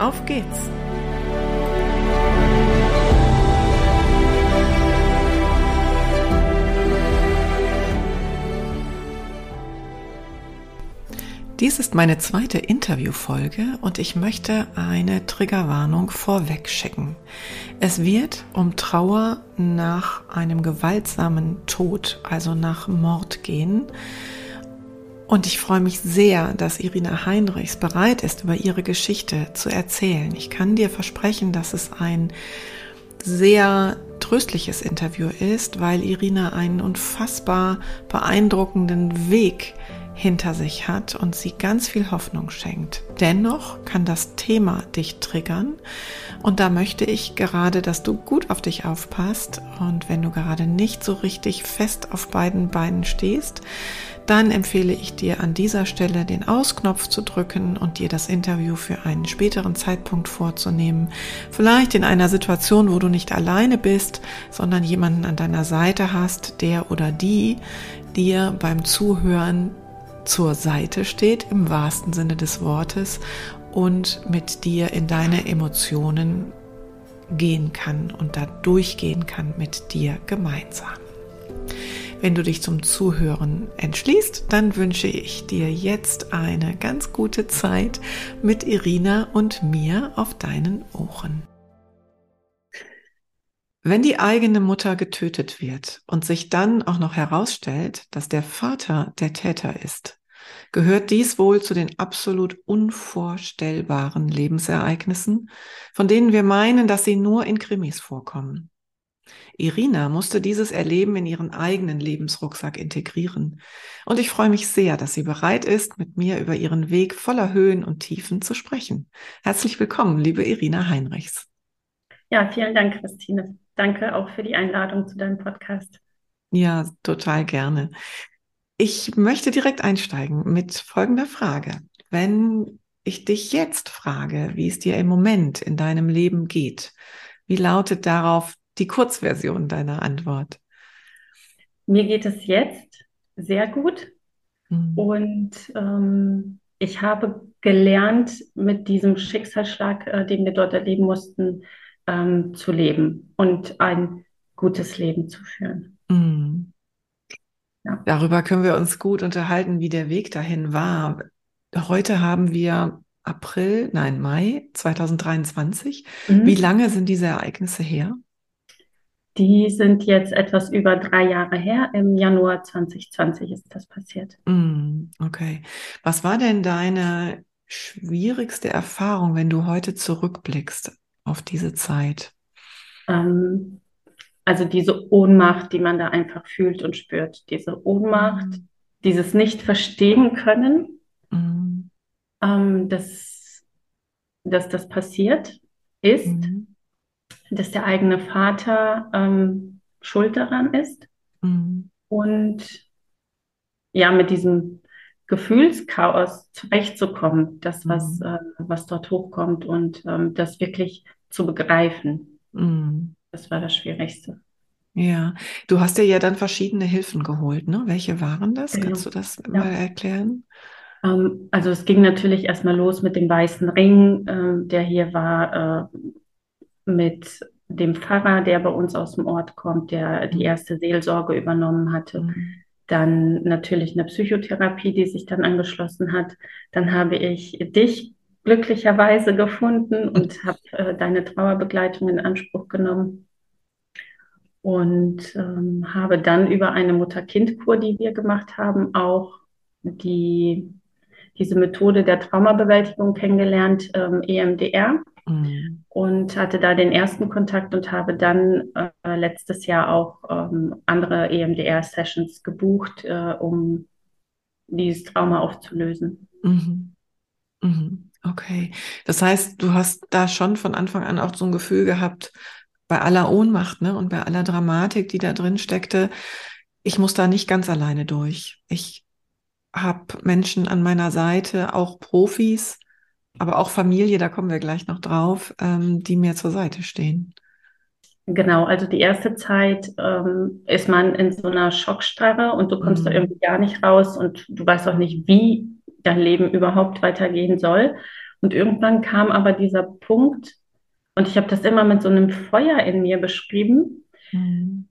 auf geht's! Dies ist meine zweite Interviewfolge und ich möchte eine Triggerwarnung vorweg schicken. Es wird um Trauer nach einem gewaltsamen Tod, also nach Mord gehen. Und ich freue mich sehr, dass Irina Heinrichs bereit ist, über ihre Geschichte zu erzählen. Ich kann dir versprechen, dass es ein sehr tröstliches Interview ist, weil Irina einen unfassbar beeindruckenden Weg hinter sich hat und sie ganz viel Hoffnung schenkt. Dennoch kann das Thema dich triggern und da möchte ich gerade, dass du gut auf dich aufpasst und wenn du gerade nicht so richtig fest auf beiden Beinen stehst, dann empfehle ich dir an dieser Stelle den Ausknopf zu drücken und dir das Interview für einen späteren Zeitpunkt vorzunehmen. Vielleicht in einer Situation, wo du nicht alleine bist, sondern jemanden an deiner Seite hast, der oder die dir beim Zuhören zur Seite steht, im wahrsten Sinne des Wortes, und mit dir in deine Emotionen gehen kann und da durchgehen kann mit dir gemeinsam. Wenn du dich zum Zuhören entschließt, dann wünsche ich dir jetzt eine ganz gute Zeit mit Irina und mir auf deinen Ohren. Wenn die eigene Mutter getötet wird und sich dann auch noch herausstellt, dass der Vater der Täter ist, gehört dies wohl zu den absolut unvorstellbaren Lebensereignissen, von denen wir meinen, dass sie nur in Krimis vorkommen. Irina musste dieses Erleben in ihren eigenen Lebensrucksack integrieren. Und ich freue mich sehr, dass sie bereit ist, mit mir über ihren Weg voller Höhen und Tiefen zu sprechen. Herzlich willkommen, liebe Irina Heinrichs. Ja, vielen Dank, Christine. Danke auch für die Einladung zu deinem Podcast. Ja, total gerne. Ich möchte direkt einsteigen mit folgender Frage. Wenn ich dich jetzt frage, wie es dir im Moment in deinem Leben geht, wie lautet darauf die Kurzversion deiner Antwort? Mir geht es jetzt sehr gut mhm. und ähm, ich habe gelernt, mit diesem Schicksalsschlag, äh, den wir dort erleben mussten, ähm, zu leben und ein gutes Leben zu führen. Mhm. Ja. Darüber können wir uns gut unterhalten, wie der Weg dahin war. Heute haben wir April, nein, Mai 2023. Mhm. Wie lange sind diese Ereignisse her? Die sind jetzt etwas über drei Jahre her. Im Januar 2020 ist das passiert. Mm, okay. Was war denn deine schwierigste Erfahrung, wenn du heute zurückblickst auf diese Zeit? Ähm, also diese Ohnmacht, die man da einfach fühlt und spürt. Diese Ohnmacht, mm. dieses Nicht-Verstehen können, mm. ähm, dass, dass das passiert ist. Dass der eigene Vater ähm, schuld daran ist. Mhm. Und ja, mit diesem Gefühlschaos zurechtzukommen, das, was, mhm. äh, was dort hochkommt und ähm, das wirklich zu begreifen. Mhm. Das war das Schwierigste. Ja, du hast dir ja dann verschiedene Hilfen geholt, ne? Welche waren das? Genau. Kannst du das ja. mal erklären? Ähm, also es ging natürlich erstmal los mit dem weißen Ring, äh, der hier war, äh, mit dem Pfarrer, der bei uns aus dem Ort kommt, der die mhm. erste Seelsorge übernommen hatte. Mhm. Dann natürlich eine Psychotherapie, die sich dann angeschlossen hat. Dann habe ich dich glücklicherweise gefunden und habe äh, deine Trauerbegleitung in Anspruch genommen. Und ähm, habe dann über eine Mutter-Kind-Kur, die wir gemacht haben, auch die, diese Methode der Traumabewältigung kennengelernt, ähm, EMDR. Mhm. Und hatte da den ersten Kontakt und habe dann äh, letztes Jahr auch ähm, andere EMDR-Sessions gebucht, äh, um dieses Trauma aufzulösen. Mhm. Mhm. Okay. Das heißt, du hast da schon von Anfang an auch so ein Gefühl gehabt, bei aller Ohnmacht, ne, und bei aller Dramatik, die da drin steckte, ich muss da nicht ganz alleine durch. Ich habe Menschen an meiner Seite, auch Profis, aber auch Familie, da kommen wir gleich noch drauf, ähm, die mir zur Seite stehen. Genau, also die erste Zeit ähm, ist man in so einer Schockstarre und du kommst mhm. da irgendwie gar nicht raus und du weißt auch nicht, wie dein Leben überhaupt weitergehen soll. Und irgendwann kam aber dieser Punkt, und ich habe das immer mit so einem Feuer in mir beschrieben, mhm.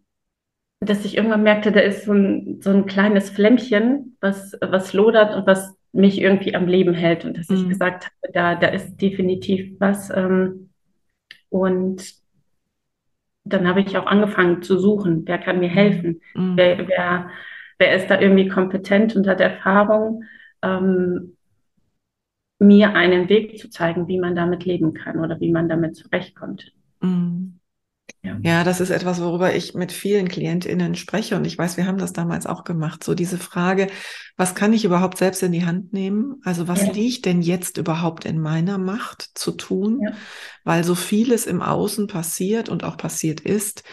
Dass ich irgendwann merkte, da ist so ein, so ein kleines Flämmchen, was, was lodert und was mich irgendwie am Leben hält. Und dass mhm. ich gesagt habe, da, da ist definitiv was. Ähm, und dann habe ich auch angefangen zu suchen, wer kann mir helfen, mhm. wer, wer, wer ist da irgendwie kompetent und hat Erfahrung, ähm, mir einen Weg zu zeigen, wie man damit leben kann oder wie man damit zurechtkommt. Mhm. Ja. ja, das ist etwas, worüber ich mit vielen KlientInnen spreche und ich weiß, wir haben das damals auch gemacht. So diese Frage, was kann ich überhaupt selbst in die Hand nehmen? Also was ja. liegt denn jetzt überhaupt in meiner Macht zu tun? Ja. Weil so vieles im Außen passiert und auch passiert ist,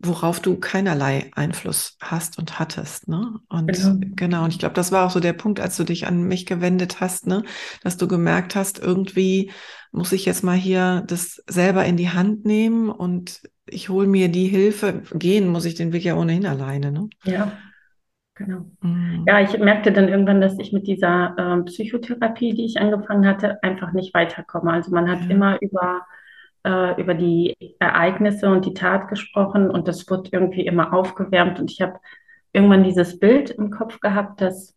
worauf du keinerlei Einfluss hast und hattest, ne? Und genau, genau und ich glaube, das war auch so der Punkt, als du dich an mich gewendet hast, ne, dass du gemerkt hast, irgendwie muss ich jetzt mal hier das selber in die Hand nehmen und ich hole mir die Hilfe. Gehen muss ich den Weg ja ohnehin alleine, ne? Ja. Genau. Mhm. Ja, ich merkte dann irgendwann, dass ich mit dieser ähm, Psychotherapie, die ich angefangen hatte, einfach nicht weiterkomme. Also man hat ja. immer über äh, über die Ereignisse und die Tat gesprochen und das wird irgendwie immer aufgewärmt. Und ich habe irgendwann dieses Bild im Kopf gehabt, dass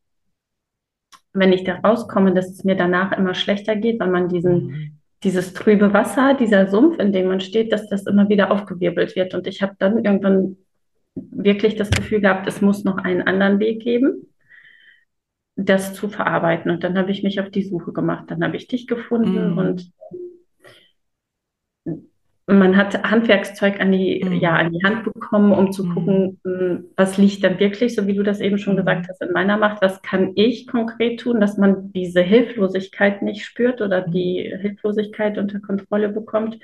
wenn ich da rauskomme, dass es mir danach immer schlechter geht, weil man diesen, mhm. dieses trübe Wasser, dieser Sumpf, in dem man steht, dass das immer wieder aufgewirbelt wird. Und ich habe dann irgendwann wirklich das Gefühl gehabt, es muss noch einen anderen Weg geben, das zu verarbeiten. Und dann habe ich mich auf die Suche gemacht. Dann habe ich dich gefunden mhm. und man hat Handwerkszeug an die, mhm. ja, an die Hand bekommen, um zu mhm. gucken, hm, was liegt dann wirklich, so wie du das eben schon mhm. gesagt hast, in meiner Macht. Was kann ich konkret tun, dass man diese Hilflosigkeit nicht spürt oder mhm. die Hilflosigkeit unter Kontrolle bekommt?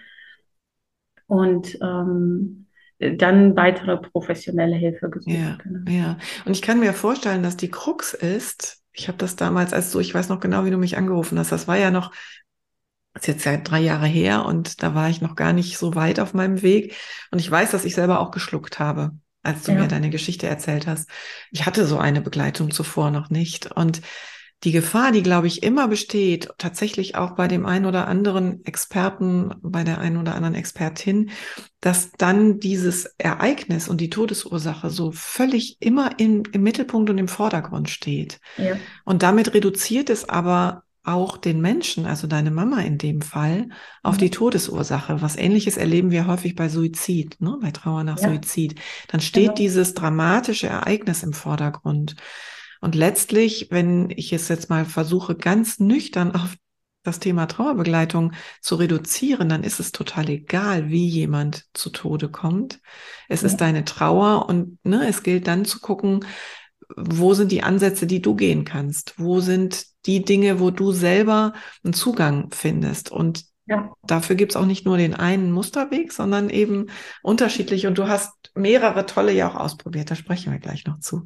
Und ähm, dann weitere professionelle Hilfe gesucht. Ja, genau. ja. Und ich kann mir vorstellen, dass die Krux ist, ich habe das damals als so, ich weiß noch genau, wie du mich angerufen hast, das war ja noch ist jetzt ja drei Jahre her und da war ich noch gar nicht so weit auf meinem Weg. Und ich weiß, dass ich selber auch geschluckt habe, als du ja. mir deine Geschichte erzählt hast. Ich hatte so eine Begleitung zuvor noch nicht. Und die Gefahr, die, glaube ich, immer besteht, tatsächlich auch bei dem einen oder anderen Experten, bei der einen oder anderen Expertin, dass dann dieses Ereignis und die Todesursache so völlig immer im, im Mittelpunkt und im Vordergrund steht. Ja. Und damit reduziert es aber auch den Menschen, also deine Mama in dem Fall, auf mhm. die Todesursache. Was ähnliches erleben wir häufig bei Suizid, ne? bei Trauer nach ja. Suizid. Dann steht genau. dieses dramatische Ereignis im Vordergrund. Und letztlich, wenn ich es jetzt mal versuche, ganz nüchtern auf das Thema Trauerbegleitung zu reduzieren, dann ist es total egal, wie jemand zu Tode kommt. Es ja. ist deine Trauer und ne, es gilt dann zu gucken, wo sind die Ansätze, die du gehen kannst? Wo sind die Dinge, wo du selber einen Zugang findest? Und ja. dafür gibt's auch nicht nur den einen Musterweg, sondern eben unterschiedlich. Und du hast mehrere tolle ja auch ausprobiert. Da sprechen wir gleich noch zu.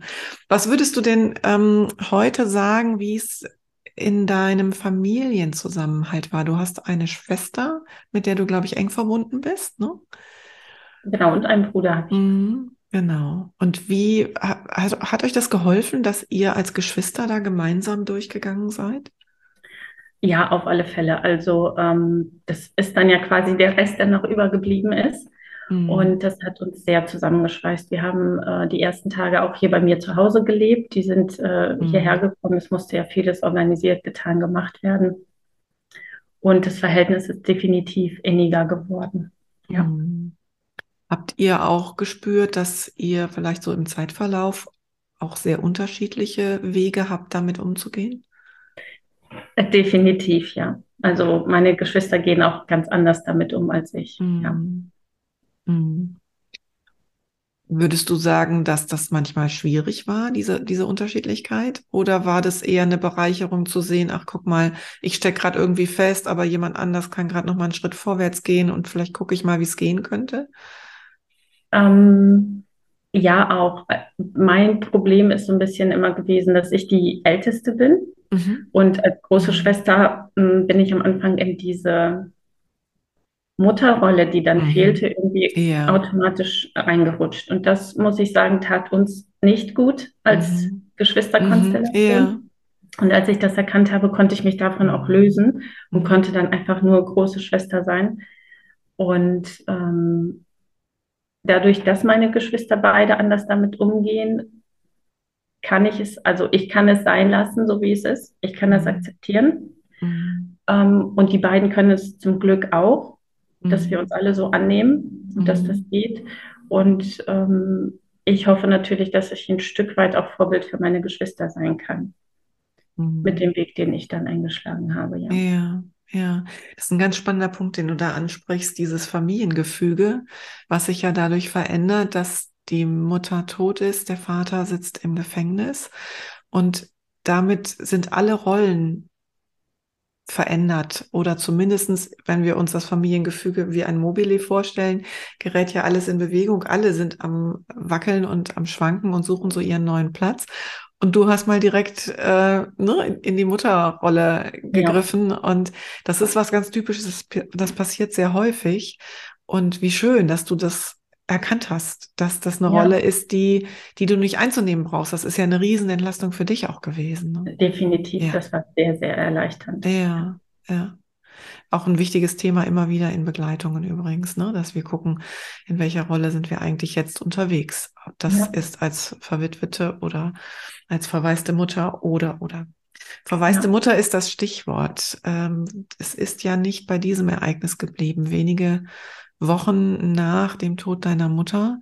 Was würdest du denn ähm, heute sagen, wie es in deinem Familienzusammenhalt war? Du hast eine Schwester, mit der du, glaube ich, eng verbunden bist, ne? Genau, und einen Bruder habe ich. Mhm. Genau. Und wie hat, hat euch das geholfen, dass ihr als Geschwister da gemeinsam durchgegangen seid? Ja, auf alle Fälle. Also ähm, das ist dann ja quasi der Rest, der noch übergeblieben ist. Mhm. Und das hat uns sehr zusammengeschweißt. Wir haben äh, die ersten Tage auch hier bei mir zu Hause gelebt. Die sind äh, mhm. hierher gekommen. Es musste ja vieles organisiert, getan, gemacht werden. Und das Verhältnis ist definitiv inniger geworden. Ja. Mhm. Habt ihr auch gespürt, dass ihr vielleicht so im Zeitverlauf auch sehr unterschiedliche Wege habt, damit umzugehen? Äh, definitiv, ja. Also meine Geschwister gehen auch ganz anders damit um als ich. Mm. Ja. Mm. Würdest du sagen, dass das manchmal schwierig war, diese, diese Unterschiedlichkeit? Oder war das eher eine Bereicherung zu sehen, ach guck mal, ich stecke gerade irgendwie fest, aber jemand anders kann gerade noch mal einen Schritt vorwärts gehen und vielleicht gucke ich mal, wie es gehen könnte? Ähm, ja, auch. Mein Problem ist so ein bisschen immer gewesen, dass ich die Älteste bin. Mhm. Und als große Schwester mh, hm, bin ich am Anfang in diese Mutterrolle, die dann mhm. fehlte, irgendwie ja. automatisch reingerutscht. Und das, muss ich sagen, tat uns nicht gut als mhm. Geschwisterkonstellation. Ja. Und als ich das erkannt habe, konnte ich mich davon auch lösen und mhm. konnte dann einfach nur große Schwester sein. Und ähm, dadurch, dass meine Geschwister beide anders damit umgehen, kann ich es, also ich kann es sein lassen, so wie es ist. Ich kann das mhm. akzeptieren. Mhm. Ähm, und die beiden können es zum Glück auch, dass wir mhm. uns alle so annehmen und dass das geht. Und ähm, ich hoffe natürlich, dass ich ein Stück weit auch Vorbild für meine Geschwister sein kann. Mit dem Weg, den ich dann eingeschlagen habe, ja. Ja, ja, das ist ein ganz spannender Punkt, den du da ansprichst, dieses Familiengefüge, was sich ja dadurch verändert, dass die Mutter tot ist, der Vater sitzt im Gefängnis und damit sind alle Rollen verändert oder zumindestens, wenn wir uns das Familiengefüge wie ein Mobile vorstellen, gerät ja alles in Bewegung. Alle sind am Wackeln und am Schwanken und suchen so ihren neuen Platz. Und du hast mal direkt äh, ne, in die Mutterrolle gegriffen. Ja. Und das ist was ganz Typisches, das passiert sehr häufig. Und wie schön, dass du das erkannt hast, dass das eine ja. Rolle ist, die, die du nicht einzunehmen brauchst. Das ist ja eine Riesenentlastung für dich auch gewesen. Ne? Definitiv, ja. das war sehr, sehr erleichternd. Ja, ja. Auch ein wichtiges Thema immer wieder in Begleitungen übrigens, ne? dass wir gucken, in welcher Rolle sind wir eigentlich jetzt unterwegs. Das ja. ist als Verwitwete oder als verwaiste Mutter oder oder. Verwaiste ja. Mutter ist das Stichwort. Ähm, es ist ja nicht bei diesem Ereignis geblieben. Wenige Wochen nach dem Tod deiner Mutter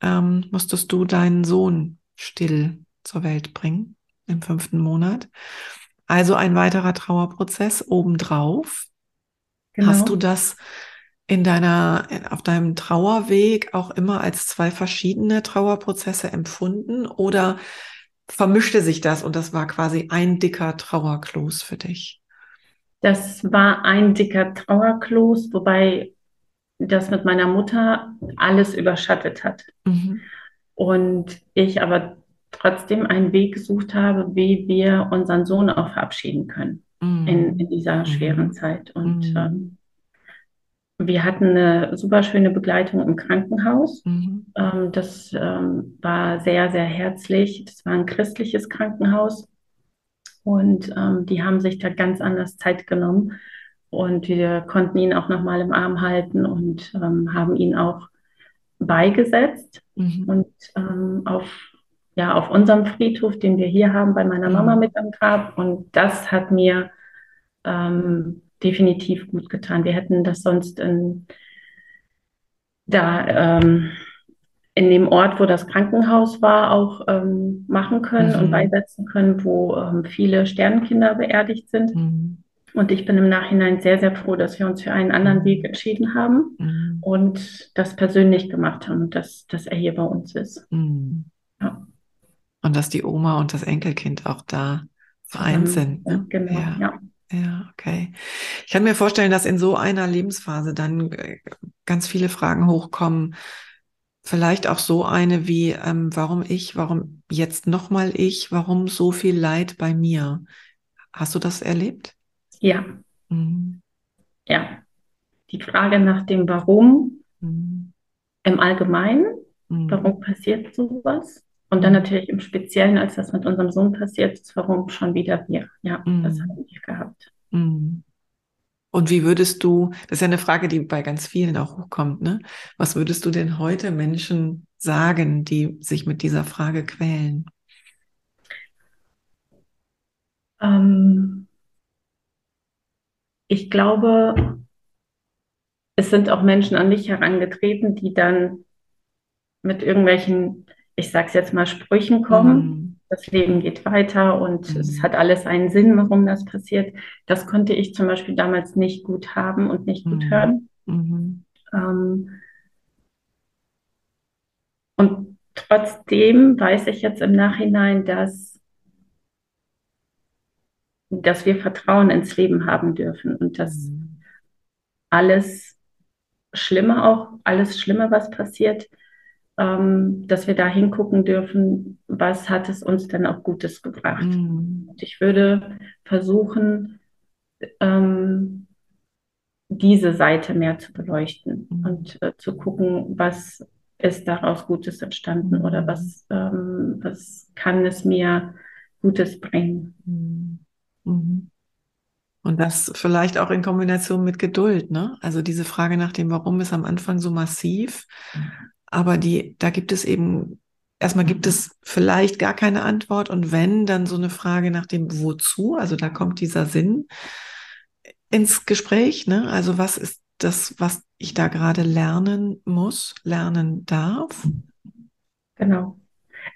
ähm, musstest du deinen Sohn still zur Welt bringen im fünften Monat. Also ein weiterer Trauerprozess obendrauf. Genau. Hast du das in deiner, auf deinem Trauerweg auch immer als zwei verschiedene Trauerprozesse empfunden oder vermischte sich das und das war quasi ein dicker Trauerklos für dich? Das war ein dicker Trauerklos, wobei das mit meiner Mutter alles überschattet hat. Mhm. Und ich aber trotzdem einen Weg gesucht habe, wie wir unseren Sohn auch verabschieden können mhm. in, in, dieser mhm. schweren Zeit. Und mhm. ähm, wir hatten eine super schöne Begleitung im Krankenhaus. Mhm. Ähm, das ähm, war sehr, sehr herzlich. Das war ein christliches Krankenhaus. Und ähm, die haben sich da ganz anders Zeit genommen. Und wir konnten ihn auch nochmal im Arm halten und ähm, haben ihn auch beigesetzt. Und ähm, auf ja, auf unserem Friedhof, den wir hier haben, bei meiner Mama mhm. mit am Grab. Und das hat mir ähm, definitiv gut getan. Wir hätten das sonst in, da ähm, in dem Ort, wo das Krankenhaus war, auch ähm, machen können mhm. und beisetzen können, wo ähm, viele Sternenkinder beerdigt sind. Mhm. Und ich bin im Nachhinein sehr, sehr froh, dass wir uns für einen anderen mhm. Weg entschieden haben mhm. und das persönlich gemacht haben und dass, er hier bei uns ist. Mhm. Und dass die Oma und das Enkelkind auch da vereint sind. Ne? Genau, ja. ja. Ja, okay. Ich kann mir vorstellen, dass in so einer Lebensphase dann äh, ganz viele Fragen hochkommen. Vielleicht auch so eine wie, ähm, warum ich, warum jetzt nochmal ich, warum so viel Leid bei mir? Hast du das erlebt? Ja. Mhm. Ja. Die Frage nach dem Warum mhm. im Allgemeinen, mhm. warum passiert sowas? Und dann natürlich im Speziellen, als das mit unserem Sohn passiert ist, warum schon wieder wir? Ja, mm. das habe ich gehabt. Mm. Und wie würdest du, das ist ja eine Frage, die bei ganz vielen auch hochkommt, ne? Was würdest du denn heute Menschen sagen, die sich mit dieser Frage quälen? Ähm, ich glaube, es sind auch Menschen an mich herangetreten, die dann mit irgendwelchen ich sage es jetzt mal, Sprüchen kommen. Mhm. Das Leben geht weiter und mhm. es hat alles einen Sinn, warum das passiert. Das konnte ich zum Beispiel damals nicht gut haben und nicht gut mhm. hören. Mhm. Ähm, und trotzdem weiß ich jetzt im Nachhinein, dass, dass wir Vertrauen ins Leben haben dürfen und dass mhm. alles Schlimme auch, alles Schlimme, was passiert, ähm, dass wir da hingucken dürfen, was hat es uns denn auch Gutes gebracht. Mhm. Und ich würde versuchen, ähm, diese Seite mehr zu beleuchten mhm. und äh, zu gucken, was ist daraus Gutes entstanden mhm. oder was, ähm, was kann es mir Gutes bringen. Mhm. mhm. Und das vielleicht auch in Kombination mit Geduld, ne? Also diese Frage nach dem Warum ist am Anfang so massiv, aber die, da gibt es eben, erstmal gibt es vielleicht gar keine Antwort und wenn, dann so eine Frage nach dem Wozu, also da kommt dieser Sinn ins Gespräch, ne? Also was ist das, was ich da gerade lernen muss, lernen darf? Genau.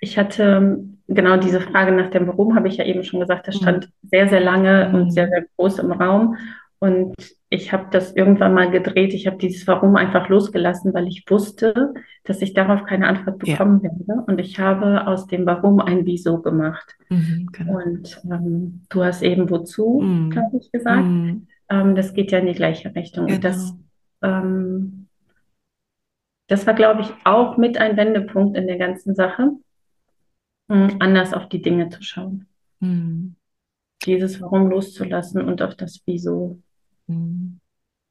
Ich hatte genau diese Frage nach dem Warum, habe ich ja eben schon gesagt, das stand mhm. sehr, sehr lange mhm. und sehr, sehr groß im Raum. Und ich habe das irgendwann mal gedreht. Ich habe dieses Warum einfach losgelassen, weil ich wusste, dass ich darauf keine Antwort bekommen ja. werde. Und ich habe aus dem Warum ein Wieso gemacht. Mhm, genau. Und ähm, du hast eben wozu, mhm. glaube ich, gesagt. Mhm. Ähm, das geht ja in die gleiche Richtung. Genau. Und das, ähm, das war, glaube ich, auch mit ein Wendepunkt in der ganzen Sache, hm, anders auf die Dinge zu schauen. Mhm. Dieses Warum loszulassen und auf das Wieso. Mhm.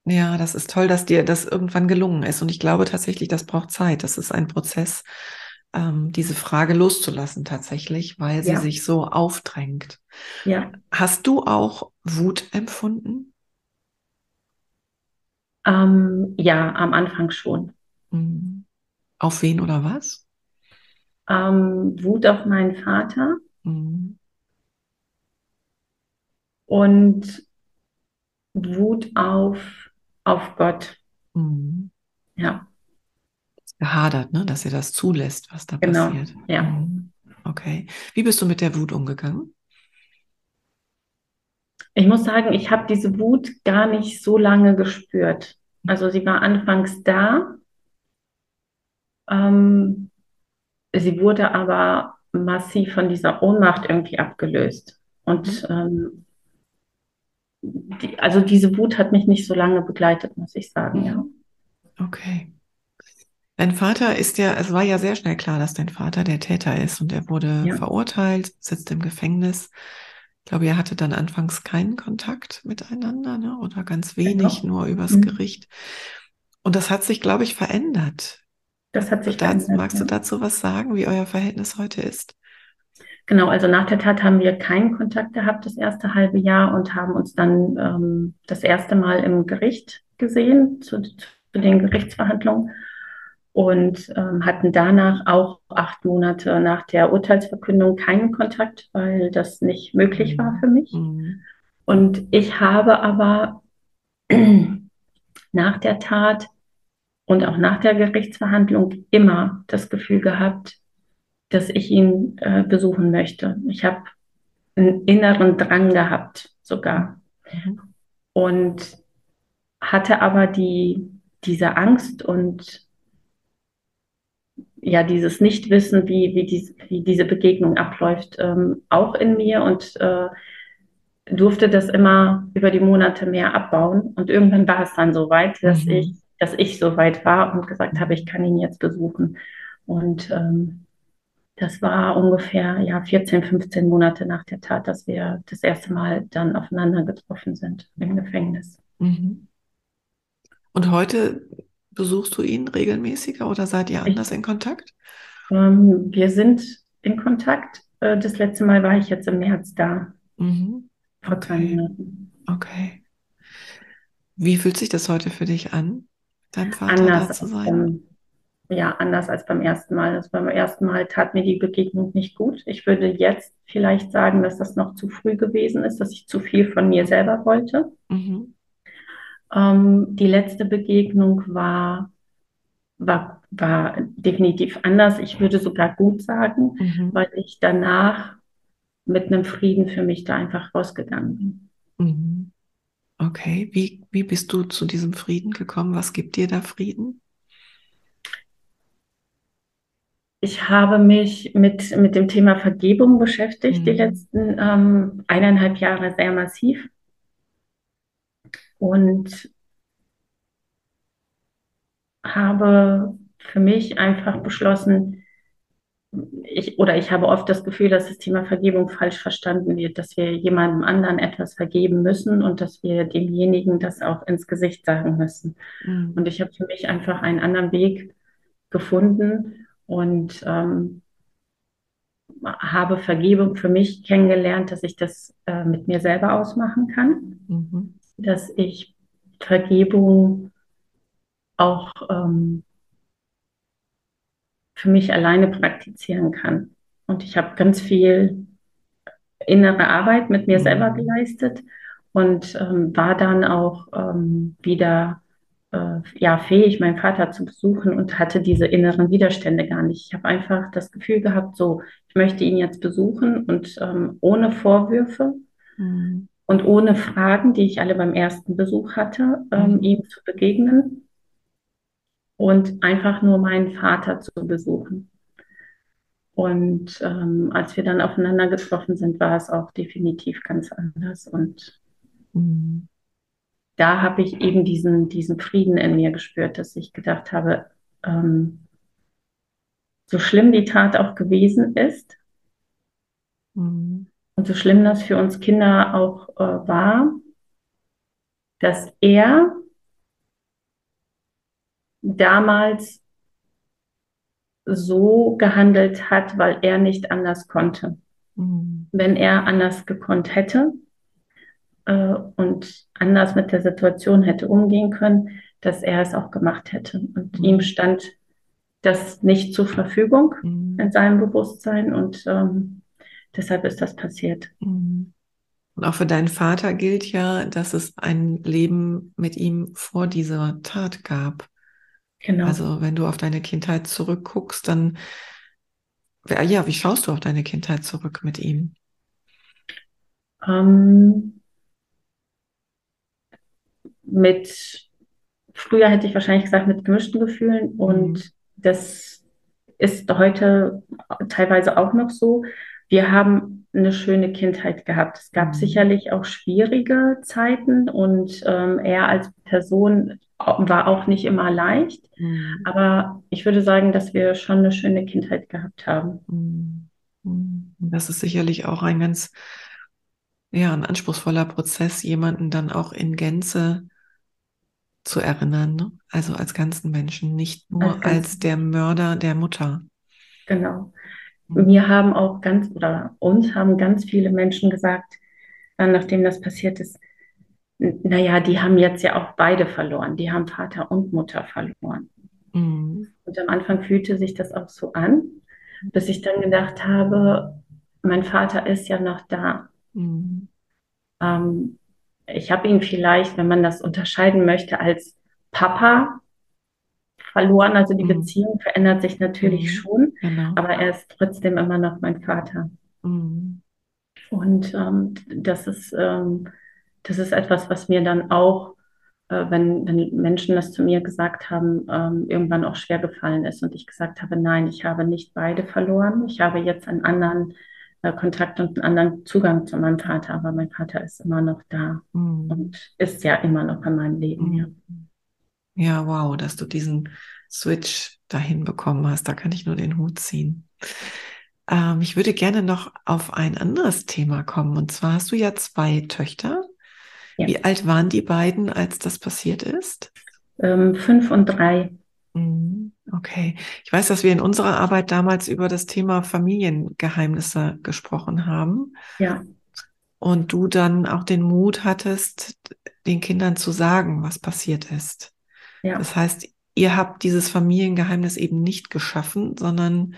Ja, das ist toll, dass dir das irgendwann gelungen ist. Und ich glaube tatsächlich, das braucht Zeit. Das ist ein Prozess, ähm, diese Frage loszulassen tatsächlich, weil sie ja. sich so aufdrängt. Ja. Hast du auch Wut empfunden? Ähm, ja, am Anfang schon. Mhm. Auf wen oder was? Ähm, Wut auf meinen Vater. Mhm. Und Wut auf, auf Gott. Mhm. Ja. Gehadert, ne? dass er das zulässt, was da genau. passiert. Ja. Mhm. Okay. Wie bist du mit der Wut umgegangen? Ich muss sagen, ich habe diese Wut gar nicht so lange gespürt. Also sie war anfangs da. Ähm, sie wurde aber massiv von dieser Ohnmacht irgendwie abgelöst. Und ähm, die, also diese Wut hat mich nicht so lange begleitet, muss ich sagen, ja. Okay. Dein Vater ist ja, es war ja sehr schnell klar, dass dein Vater der Täter ist und er wurde ja. verurteilt, sitzt im Gefängnis. Ich glaube, ihr hattet dann anfangs keinen Kontakt miteinander, ne? oder ganz wenig, genau. nur übers mhm. Gericht. Und das hat sich, glaube ich, verändert. Das hat sich da, verändert. Magst ja. du dazu was sagen, wie euer Verhältnis heute ist? Genau, also nach der Tat haben wir keinen Kontakt gehabt das erste halbe Jahr und haben uns dann ähm, das erste Mal im Gericht gesehen, zu, zu den Gerichtsverhandlungen und ähm, hatten danach auch acht Monate nach der Urteilsverkündung keinen Kontakt, weil das nicht möglich war für mich. Mhm. Und ich habe aber nach der Tat und auch nach der Gerichtsverhandlung immer das Gefühl gehabt, dass ich ihn äh, besuchen möchte. Ich habe einen inneren Drang gehabt sogar. Mhm. Und hatte aber die, diese Angst und ja, dieses Nichtwissen, wie, wie, dies, wie diese Begegnung abläuft, ähm, auch in mir und äh, durfte das immer über die Monate mehr abbauen. Und irgendwann war es dann so weit, dass mhm. ich, dass ich so weit war und gesagt habe, ich kann ihn jetzt besuchen. Und ähm, das war ungefähr ja 14, 15 Monate nach der Tat, dass wir das erste Mal dann aufeinander getroffen sind im Gefängnis. Mhm. Und heute besuchst du ihn regelmäßiger oder seid ihr anders ich, in Kontakt? Ähm, wir sind in Kontakt. Äh, das letzte Mal war ich jetzt im März da. Mhm. Vor okay. zwei Monaten. Okay. Wie fühlt sich das heute für dich an, deinem Vater anders da zu sein? Ja, anders als beim ersten Mal. Also beim ersten Mal tat mir die Begegnung nicht gut. Ich würde jetzt vielleicht sagen, dass das noch zu früh gewesen ist, dass ich zu viel von mir selber wollte. Mhm. Ähm, die letzte Begegnung war, war, war definitiv anders. Ich würde sogar gut sagen, mhm. weil ich danach mit einem Frieden für mich da einfach rausgegangen bin. Mhm. Okay, wie, wie bist du zu diesem Frieden gekommen? Was gibt dir da Frieden? Ich habe mich mit, mit dem Thema Vergebung beschäftigt, mhm. die letzten ähm, eineinhalb Jahre sehr massiv. Und habe für mich einfach beschlossen, ich, oder ich habe oft das Gefühl, dass das Thema Vergebung falsch verstanden wird, dass wir jemandem anderen etwas vergeben müssen und dass wir demjenigen das auch ins Gesicht sagen müssen. Mhm. Und ich habe für mich einfach einen anderen Weg gefunden und ähm, habe Vergebung für mich kennengelernt, dass ich das äh, mit mir selber ausmachen kann, mhm. dass ich Vergebung auch ähm, für mich alleine praktizieren kann. Und ich habe ganz viel innere Arbeit mit mir selber mhm. geleistet und ähm, war dann auch ähm, wieder äh, ja, fähig, meinen Vater zu besuchen und hatte diese inneren Widerstände gar nicht. Ich habe einfach das Gefühl gehabt, so, ich möchte ihn jetzt besuchen und ähm, ohne Vorwürfe mhm. und ohne Fragen, die ich alle beim ersten Besuch hatte, ähm, mhm. ihm zu begegnen und einfach nur meinen Vater zu besuchen. Und ähm, als wir dann aufeinander getroffen sind, war es auch definitiv ganz anders. Und mhm. Da habe ich eben diesen, diesen Frieden in mir gespürt, dass ich gedacht habe, ähm, so schlimm die Tat auch gewesen ist mhm. und so schlimm das für uns Kinder auch äh, war, dass er damals so gehandelt hat, weil er nicht anders konnte. Mhm. Wenn er anders gekonnt hätte äh, und anders mit der Situation hätte umgehen können, dass er es auch gemacht hätte. Und mhm. ihm stand das nicht zur Verfügung mhm. in seinem Bewusstsein und ähm, deshalb ist das passiert. Mhm. Und auch für deinen Vater gilt ja, dass es ein Leben mit ihm vor dieser Tat gab. Genau. Also wenn du auf deine Kindheit zurückguckst, dann, ja, wie schaust du auf deine Kindheit zurück mit ihm? Ähm, mit, früher hätte ich wahrscheinlich gesagt, mit gemischten Gefühlen und mhm. das ist heute teilweise auch noch so. Wir haben eine schöne Kindheit gehabt. Es gab mhm. sicherlich auch schwierige Zeiten und ähm, er als Person war auch nicht immer leicht. Mhm. Aber ich würde sagen, dass wir schon eine schöne Kindheit gehabt haben. Mhm. Das ist sicherlich auch ein ganz, ja, ein anspruchsvoller Prozess, jemanden dann auch in Gänze zu erinnern. Ne? Also als ganzen Menschen, nicht nur als, als der Mörder der Mutter. Genau. Mhm. Mir haben auch ganz, oder uns haben ganz viele Menschen gesagt, nachdem das passiert ist, naja, die haben jetzt ja auch beide verloren. Die haben Vater und Mutter verloren. Mhm. Und am Anfang fühlte sich das auch so an, bis ich dann gedacht habe, mein Vater ist ja noch da. Mhm. Ähm, ich habe ihn vielleicht, wenn man das unterscheiden möchte, als Papa verloren. Also die mhm. Beziehung verändert sich natürlich mhm. schon, genau. aber er ist trotzdem immer noch mein Vater. Mhm. Und ähm, das ist ähm, das ist etwas, was mir dann auch, äh, wenn, wenn Menschen das zu mir gesagt haben, ähm, irgendwann auch schwer gefallen ist und ich gesagt habe, nein, ich habe nicht beide verloren. Ich habe jetzt einen anderen Kontakt und einen anderen Zugang zu meinem Vater, aber mein Vater ist immer noch da mhm. und ist ja immer noch in meinem Leben. Ja. ja, wow, dass du diesen Switch dahin bekommen hast, da kann ich nur den Hut ziehen. Ähm, ich würde gerne noch auf ein anderes Thema kommen. Und zwar hast du ja zwei Töchter. Ja. Wie alt waren die beiden, als das passiert ist? Ähm, fünf und drei. Mhm, okay. Ich weiß, dass wir in unserer Arbeit damals über das Thema Familiengeheimnisse gesprochen haben. Ja. Und du dann auch den Mut hattest, den Kindern zu sagen, was passiert ist. Ja. Das heißt, ihr habt dieses Familiengeheimnis eben nicht geschaffen, sondern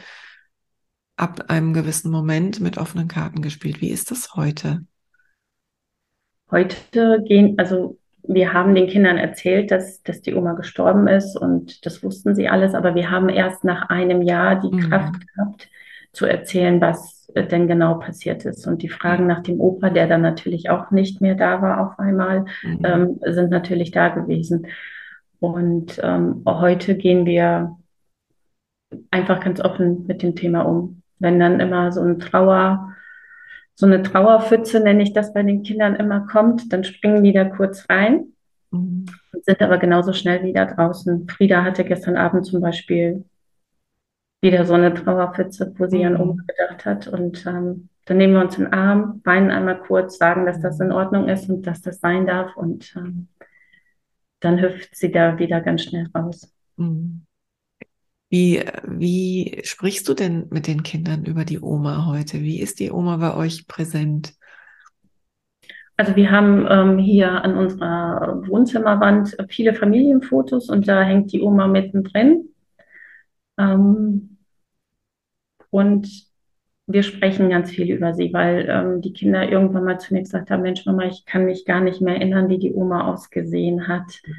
ab einem gewissen Moment mit offenen Karten gespielt. Wie ist das heute? Heute gehen, also wir haben den Kindern erzählt, dass, dass die Oma gestorben ist und das wussten sie alles, aber wir haben erst nach einem Jahr die mhm. Kraft gehabt, zu erzählen, was denn genau passiert ist. Und die Fragen nach dem Opa, der dann natürlich auch nicht mehr da war auf einmal, mhm. ähm, sind natürlich da gewesen. Und ähm, heute gehen wir einfach ganz offen mit dem Thema um. Wenn dann immer so ein Trauer, so eine Trauerpfütze, nenne ich das bei den Kindern immer kommt, dann springen die da kurz rein mhm. und sind aber genauso schnell wieder draußen. Frieda hatte gestern Abend zum Beispiel wieder so eine Trauerpfütze, wo sie mhm. an Oma gedacht hat. Und ähm, dann nehmen wir uns den Arm, weinen einmal kurz, sagen, dass das in Ordnung ist und dass das sein darf. Und ähm, dann hüpft sie da wieder ganz schnell raus. Mhm. Wie, wie sprichst du denn mit den Kindern über die Oma heute? Wie ist die Oma bei euch präsent? Also wir haben ähm, hier an unserer Wohnzimmerwand viele Familienfotos und da hängt die Oma mittendrin. Ähm, und wir sprechen ganz viel über sie, weil ähm, die Kinder irgendwann mal zu mir gesagt haben, Mensch, Mama, ich kann mich gar nicht mehr erinnern, wie die Oma ausgesehen hat. Mhm.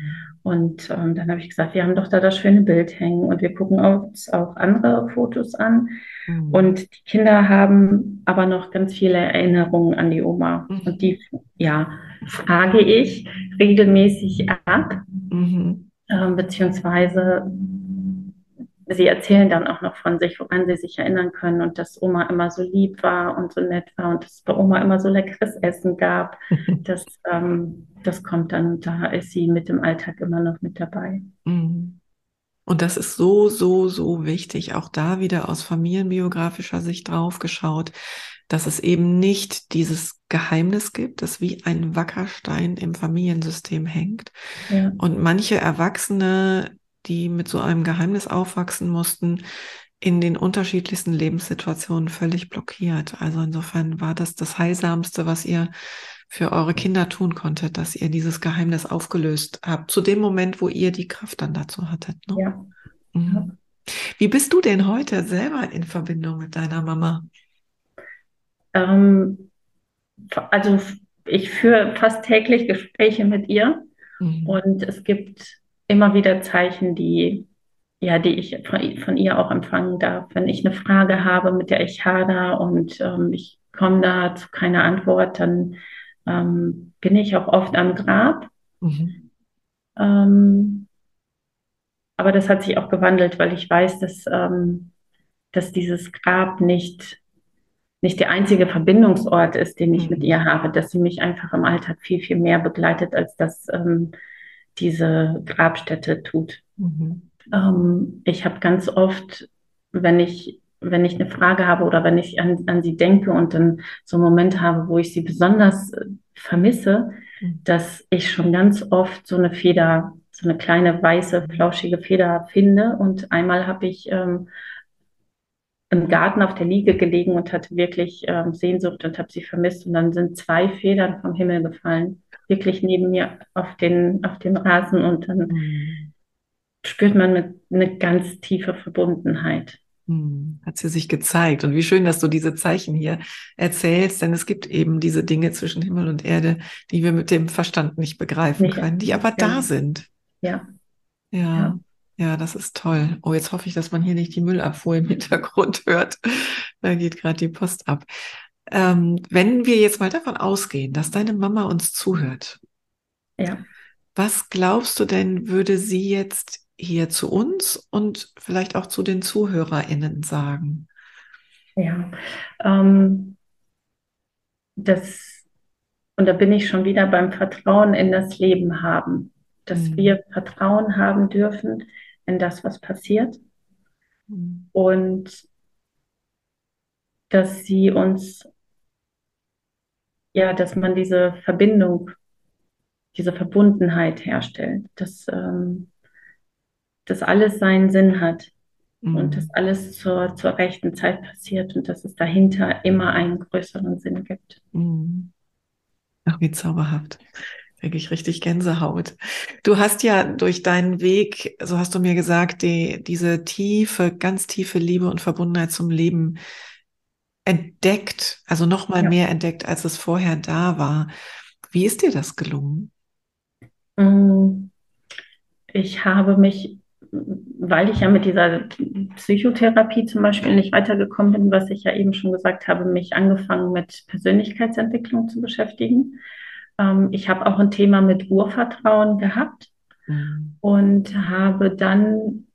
Und ähm, dann habe ich gesagt, wir haben doch da das schöne Bild hängen und wir gucken uns auch andere Fotos an. Mhm. Und die Kinder haben aber noch ganz viele Erinnerungen an die Oma. Mhm. Und die, ja, frage ich regelmäßig ab, mhm. ähm, beziehungsweise sie erzählen dann auch noch von sich, woran sie sich erinnern können und dass Oma immer so lieb war und so nett war und dass es bei Oma immer so leckeres Essen gab. das, ähm, das kommt dann, da ist sie mit dem Alltag immer noch mit dabei. Mhm. Und das ist so, so, so wichtig, auch da wieder aus familienbiografischer Sicht draufgeschaut, dass es eben nicht dieses Geheimnis gibt, das wie ein Wackerstein im Familiensystem hängt. Ja. Und manche Erwachsene die mit so einem Geheimnis aufwachsen mussten, in den unterschiedlichsten Lebenssituationen völlig blockiert. Also insofern war das das Heilsamste, was ihr für eure Kinder tun konntet, dass ihr dieses Geheimnis aufgelöst habt, zu dem Moment, wo ihr die Kraft dann dazu hattet. Ne? Ja. Mhm. Wie bist du denn heute selber in Verbindung mit deiner Mama? Ähm, also ich führe fast täglich Gespräche mit ihr mhm. und es gibt immer wieder Zeichen, die, ja, die ich von, ihr auch empfangen darf. Wenn ich eine Frage habe, mit der ich hader und ähm, ich komme da zu keiner Antwort, dann ähm, bin ich auch oft am Grab. Mhm. Ähm, aber das hat sich auch gewandelt, weil ich weiß, dass, ähm, dass dieses Grab nicht, nicht der einzige Verbindungsort ist, den ich mhm. mit ihr habe, dass sie mich einfach im Alltag viel, viel mehr begleitet, als das ähm, diese Grabstätte tut. Mhm. Ähm, ich habe ganz oft, wenn ich, wenn ich eine Frage habe oder wenn ich an, an sie denke und dann so einen Moment habe, wo ich sie besonders äh, vermisse, mhm. dass ich schon ganz oft so eine Feder, so eine kleine weiße, flauschige Feder finde. Und einmal habe ich ähm, im Garten auf der Liege gelegen und hatte wirklich ähm, Sehnsucht und habe sie vermisst. Und dann sind zwei Federn vom Himmel gefallen wirklich neben mir auf den, auf dem Rasen und dann mhm. spürt man eine, eine ganz tiefe Verbundenheit. Mhm. Hat sie sich gezeigt. Und wie schön, dass du diese Zeichen hier erzählst, denn es gibt eben diese Dinge zwischen Himmel und Erde, die wir mit dem Verstand nicht begreifen nicht, können, die aber ja. da sind. Ja. ja. Ja. Ja, das ist toll. Oh, jetzt hoffe ich, dass man hier nicht die Müllabfuhr im Hintergrund hört. Da geht gerade die Post ab. Ähm, wenn wir jetzt mal davon ausgehen, dass deine Mama uns zuhört, ja. was glaubst du denn, würde sie jetzt hier zu uns und vielleicht auch zu den ZuhörerInnen sagen? Ja, ähm, das, und da bin ich schon wieder beim Vertrauen in das Leben haben, dass mhm. wir Vertrauen haben dürfen in das, was passiert. Mhm. Und dass sie uns ja, dass man diese Verbindung, diese Verbundenheit herstellt, dass, ähm, dass alles seinen Sinn hat mhm. und dass alles zur, zur rechten Zeit passiert und dass es dahinter immer einen größeren Sinn gibt. Mhm. Ach, wie zauberhaft. Wirklich richtig Gänsehaut. Du hast ja durch deinen Weg, so hast du mir gesagt, die, diese tiefe, ganz tiefe Liebe und Verbundenheit zum Leben entdeckt, also noch mal ja. mehr entdeckt, als es vorher da war. Wie ist dir das gelungen? Mm, ich habe mich, weil ich ja mit dieser Psychotherapie zum Beispiel nicht weitergekommen bin, was ich ja eben schon gesagt habe, mich angefangen mit Persönlichkeitsentwicklung zu beschäftigen. Ähm, ich habe auch ein Thema mit Urvertrauen gehabt mhm. und habe dann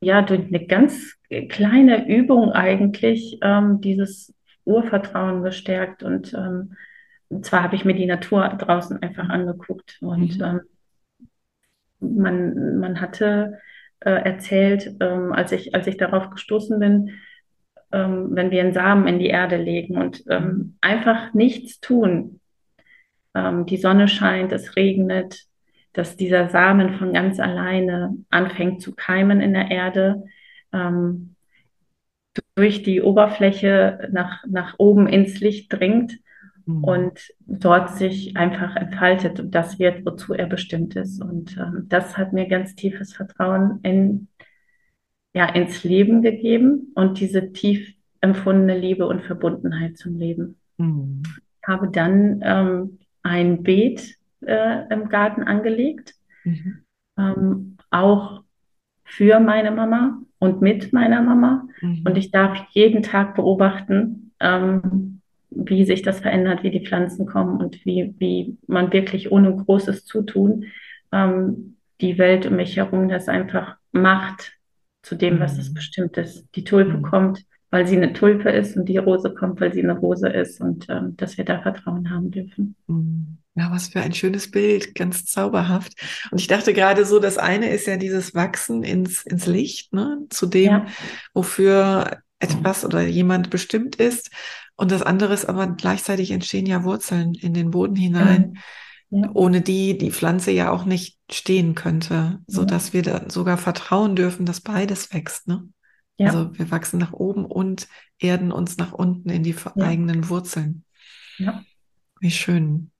ja, durch eine ganz kleine Übung eigentlich ähm, dieses Urvertrauen gestärkt. Und ähm, zwar habe ich mir die Natur draußen einfach angeguckt und mhm. ähm, man, man hatte äh, erzählt, ähm, als ich, als ich darauf gestoßen bin, ähm, wenn wir einen Samen in die Erde legen und ähm, mhm. einfach nichts tun, die Sonne scheint, es regnet, dass dieser Samen von ganz alleine anfängt zu keimen in der Erde, ähm, durch die Oberfläche nach, nach oben ins Licht dringt mhm. und dort sich einfach entfaltet und das wird, wozu er bestimmt ist. Und ähm, das hat mir ganz tiefes Vertrauen in, ja, ins Leben gegeben und diese tief empfundene Liebe und Verbundenheit zum Leben. Mhm. Ich habe dann ähm, ein Beet äh, im Garten angelegt, mhm. ähm, auch für meine Mama und mit meiner Mama. Mhm. Und ich darf jeden Tag beobachten, ähm, wie sich das verändert, wie die Pflanzen kommen und wie, wie man wirklich ohne großes Zutun ähm, die Welt um mich herum das einfach macht zu dem, was es mhm. bestimmt ist. Die Tulpe mhm. kommt, weil sie eine Tulpe ist und die Rose kommt, weil sie eine Rose ist und ähm, dass wir da Vertrauen haben dürfen. Mhm. Ja, was für ein schönes Bild, ganz zauberhaft. Und ich dachte gerade so, das eine ist ja dieses Wachsen ins, ins Licht, ne, zu dem, ja. wofür etwas oder jemand bestimmt ist. Und das andere ist aber gleichzeitig entstehen ja Wurzeln in den Boden hinein, mhm. ja. ohne die die Pflanze ja auch nicht stehen könnte, so dass wir da sogar vertrauen dürfen, dass beides wächst, ne? Ja. Also wir wachsen nach oben und erden uns nach unten in die eigenen Wurzeln. Ja. Wie schön.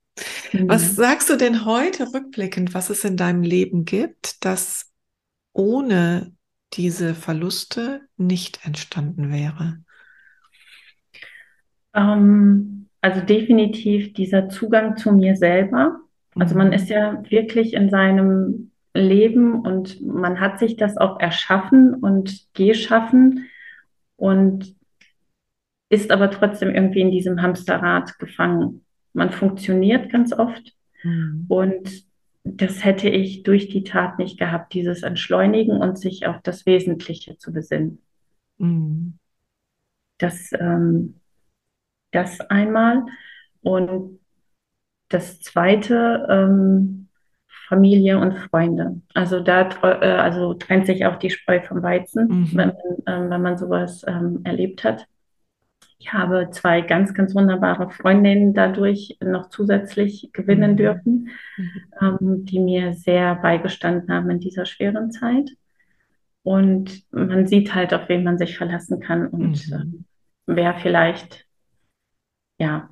Was mhm. sagst du denn heute rückblickend, was es in deinem Leben gibt, das ohne diese Verluste nicht entstanden wäre? Ähm, also definitiv dieser Zugang zu mir selber. Also man ist mhm. ja wirklich in seinem Leben und man hat sich das auch erschaffen und geschaffen und ist aber trotzdem irgendwie in diesem Hamsterrad gefangen. Man funktioniert ganz oft mhm. und das hätte ich durch die Tat nicht gehabt, dieses Entschleunigen und sich auf das Wesentliche zu besinnen. Mhm. Das, ähm, das einmal. Und das zweite, ähm, Familie und Freunde. Also da äh, also trennt sich auch die Spreu vom Weizen, mhm. wenn, ähm, wenn man sowas ähm, erlebt hat. Ich habe zwei ganz, ganz wunderbare Freundinnen dadurch noch zusätzlich gewinnen mhm. dürfen, mhm. Ähm, die mir sehr beigestanden haben in dieser schweren Zeit. Und man sieht halt, auf wen man sich verlassen kann und mhm. ähm, wer vielleicht ja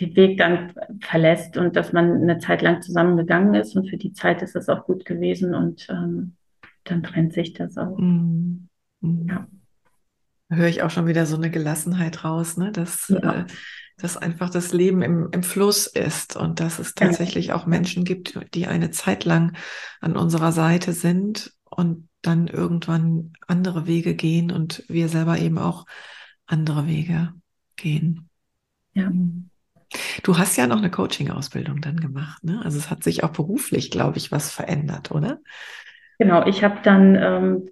den Weg dann verlässt und dass man eine Zeit lang zusammengegangen ist und für die Zeit ist es auch gut gewesen und ähm, dann trennt sich das auch. Mhm. mhm. Ja höre ich auch schon wieder so eine Gelassenheit raus, ne? dass, ja. äh, dass einfach das Leben im, im Fluss ist und dass es tatsächlich ja. auch Menschen gibt, die eine Zeit lang an unserer Seite sind und dann irgendwann andere Wege gehen und wir selber eben auch andere Wege gehen. Ja. Mhm. Du hast ja noch eine Coaching-Ausbildung dann gemacht, ne? Also es hat sich auch beruflich, glaube ich, was verändert, oder? Genau, ich habe dann ähm,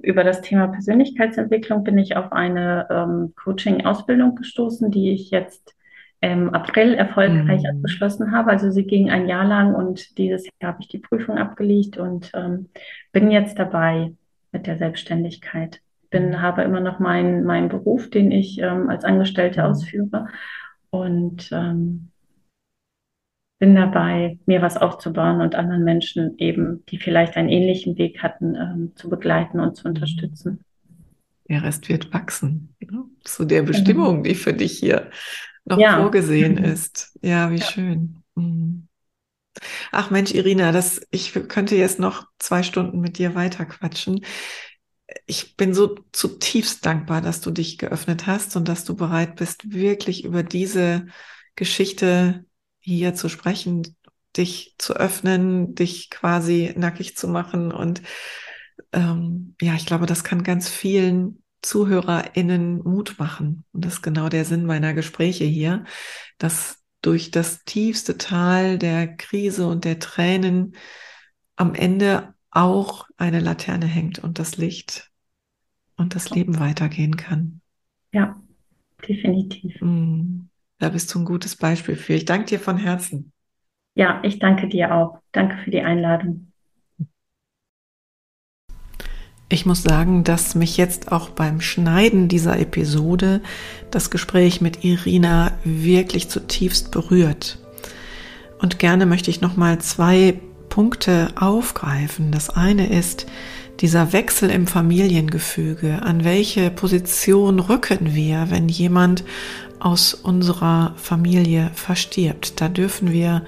über das Thema Persönlichkeitsentwicklung bin ich auf eine ähm, Coaching-Ausbildung gestoßen, die ich jetzt im April erfolgreich mhm. abgeschlossen habe. Also sie ging ein Jahr lang und dieses Jahr habe ich die Prüfung abgelegt und ähm, bin jetzt dabei mit der Selbstständigkeit. Bin, mhm. habe immer noch meinen mein Beruf, den ich ähm, als Angestellte mhm. ausführe und ähm, bin dabei, mir was aufzubauen und anderen Menschen eben, die vielleicht einen ähnlichen Weg hatten, ähm, zu begleiten und zu unterstützen. Der Rest wird wachsen. Ne? Zu der genau. Bestimmung, die für dich hier noch ja. vorgesehen ist. Ja, wie ja. schön. Mhm. Ach Mensch, Irina, das, ich könnte jetzt noch zwei Stunden mit dir weiterquatschen. Ich bin so zutiefst dankbar, dass du dich geöffnet hast und dass du bereit bist, wirklich über diese Geschichte hier zu sprechen, dich zu öffnen, dich quasi nackig zu machen. Und ähm, ja, ich glaube, das kann ganz vielen ZuhörerInnen Mut machen. Und das ist genau der Sinn meiner Gespräche hier, dass durch das tiefste Tal der Krise und der Tränen am Ende auch eine Laterne hängt und das Licht und das Leben weitergehen kann. Ja, definitiv. Mm, da bist du ein gutes Beispiel für. Ich danke dir von Herzen. Ja, ich danke dir auch. Danke für die Einladung. Ich muss sagen, dass mich jetzt auch beim Schneiden dieser Episode das Gespräch mit Irina wirklich zutiefst berührt. Und gerne möchte ich noch mal zwei Punkte aufgreifen. Das eine ist dieser Wechsel im Familiengefüge. An welche Position rücken wir, wenn jemand aus unserer Familie verstirbt? Da dürfen wir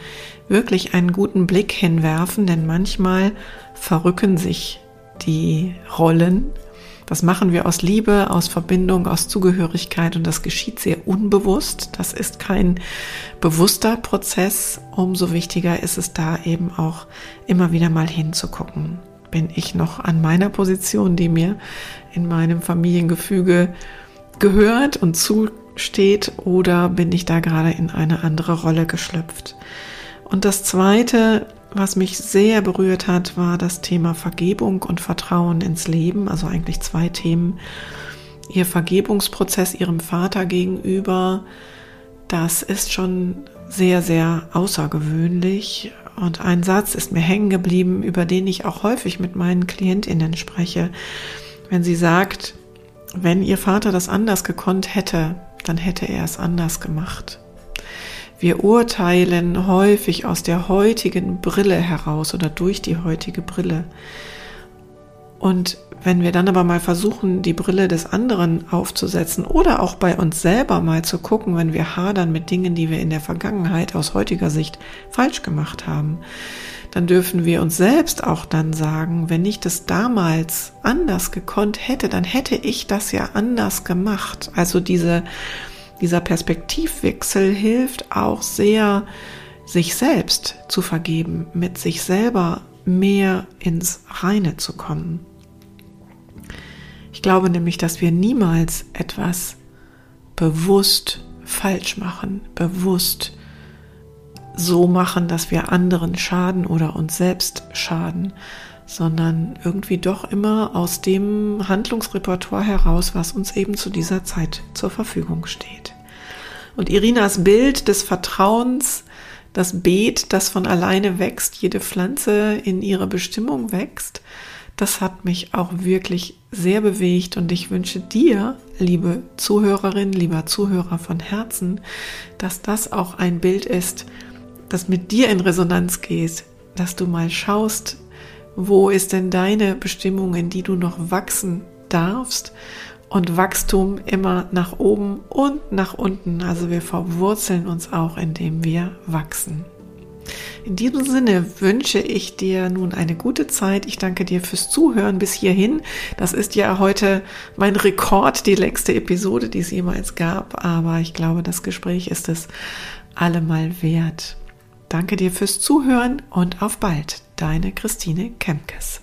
wirklich einen guten Blick hinwerfen, denn manchmal verrücken sich die Rollen. Das machen wir aus Liebe, aus Verbindung, aus Zugehörigkeit und das geschieht sehr unbewusst. Das ist kein bewusster Prozess. Umso wichtiger ist es da eben auch immer wieder mal hinzugucken. Bin ich noch an meiner Position, die mir in meinem Familiengefüge gehört und zusteht oder bin ich da gerade in eine andere Rolle geschlüpft? Und das Zweite, was mich sehr berührt hat, war das Thema Vergebung und Vertrauen ins Leben, also eigentlich zwei Themen. Ihr Vergebungsprozess ihrem Vater gegenüber, das ist schon sehr, sehr außergewöhnlich. Und ein Satz ist mir hängen geblieben, über den ich auch häufig mit meinen Klientinnen spreche. Wenn sie sagt, wenn ihr Vater das anders gekonnt hätte, dann hätte er es anders gemacht. Wir urteilen häufig aus der heutigen Brille heraus oder durch die heutige Brille. Und wenn wir dann aber mal versuchen, die Brille des anderen aufzusetzen oder auch bei uns selber mal zu gucken, wenn wir hadern mit Dingen, die wir in der Vergangenheit aus heutiger Sicht falsch gemacht haben, dann dürfen wir uns selbst auch dann sagen, wenn ich das damals anders gekonnt hätte, dann hätte ich das ja anders gemacht. Also diese dieser Perspektivwechsel hilft auch sehr, sich selbst zu vergeben, mit sich selber mehr ins Reine zu kommen. Ich glaube nämlich, dass wir niemals etwas bewusst falsch machen, bewusst so machen, dass wir anderen schaden oder uns selbst schaden, sondern irgendwie doch immer aus dem Handlungsrepertoire heraus, was uns eben zu dieser Zeit zur Verfügung steht. Und Irinas Bild des Vertrauens, das Beet, das von alleine wächst, jede Pflanze in ihre Bestimmung wächst, das hat mich auch wirklich sehr bewegt und ich wünsche dir, liebe Zuhörerin, lieber Zuhörer von Herzen, dass das auch ein Bild ist, das mit dir in Resonanz geht, dass du mal schaust, wo ist denn deine Bestimmung, in die du noch wachsen darfst? Und Wachstum immer nach oben und nach unten. Also wir verwurzeln uns auch, indem wir wachsen. In diesem Sinne wünsche ich dir nun eine gute Zeit. Ich danke dir fürs Zuhören bis hierhin. Das ist ja heute mein Rekord, die längste Episode, die es jemals gab. Aber ich glaube, das Gespräch ist es allemal wert. Danke dir fürs Zuhören und auf bald. Deine Christine Kemkes.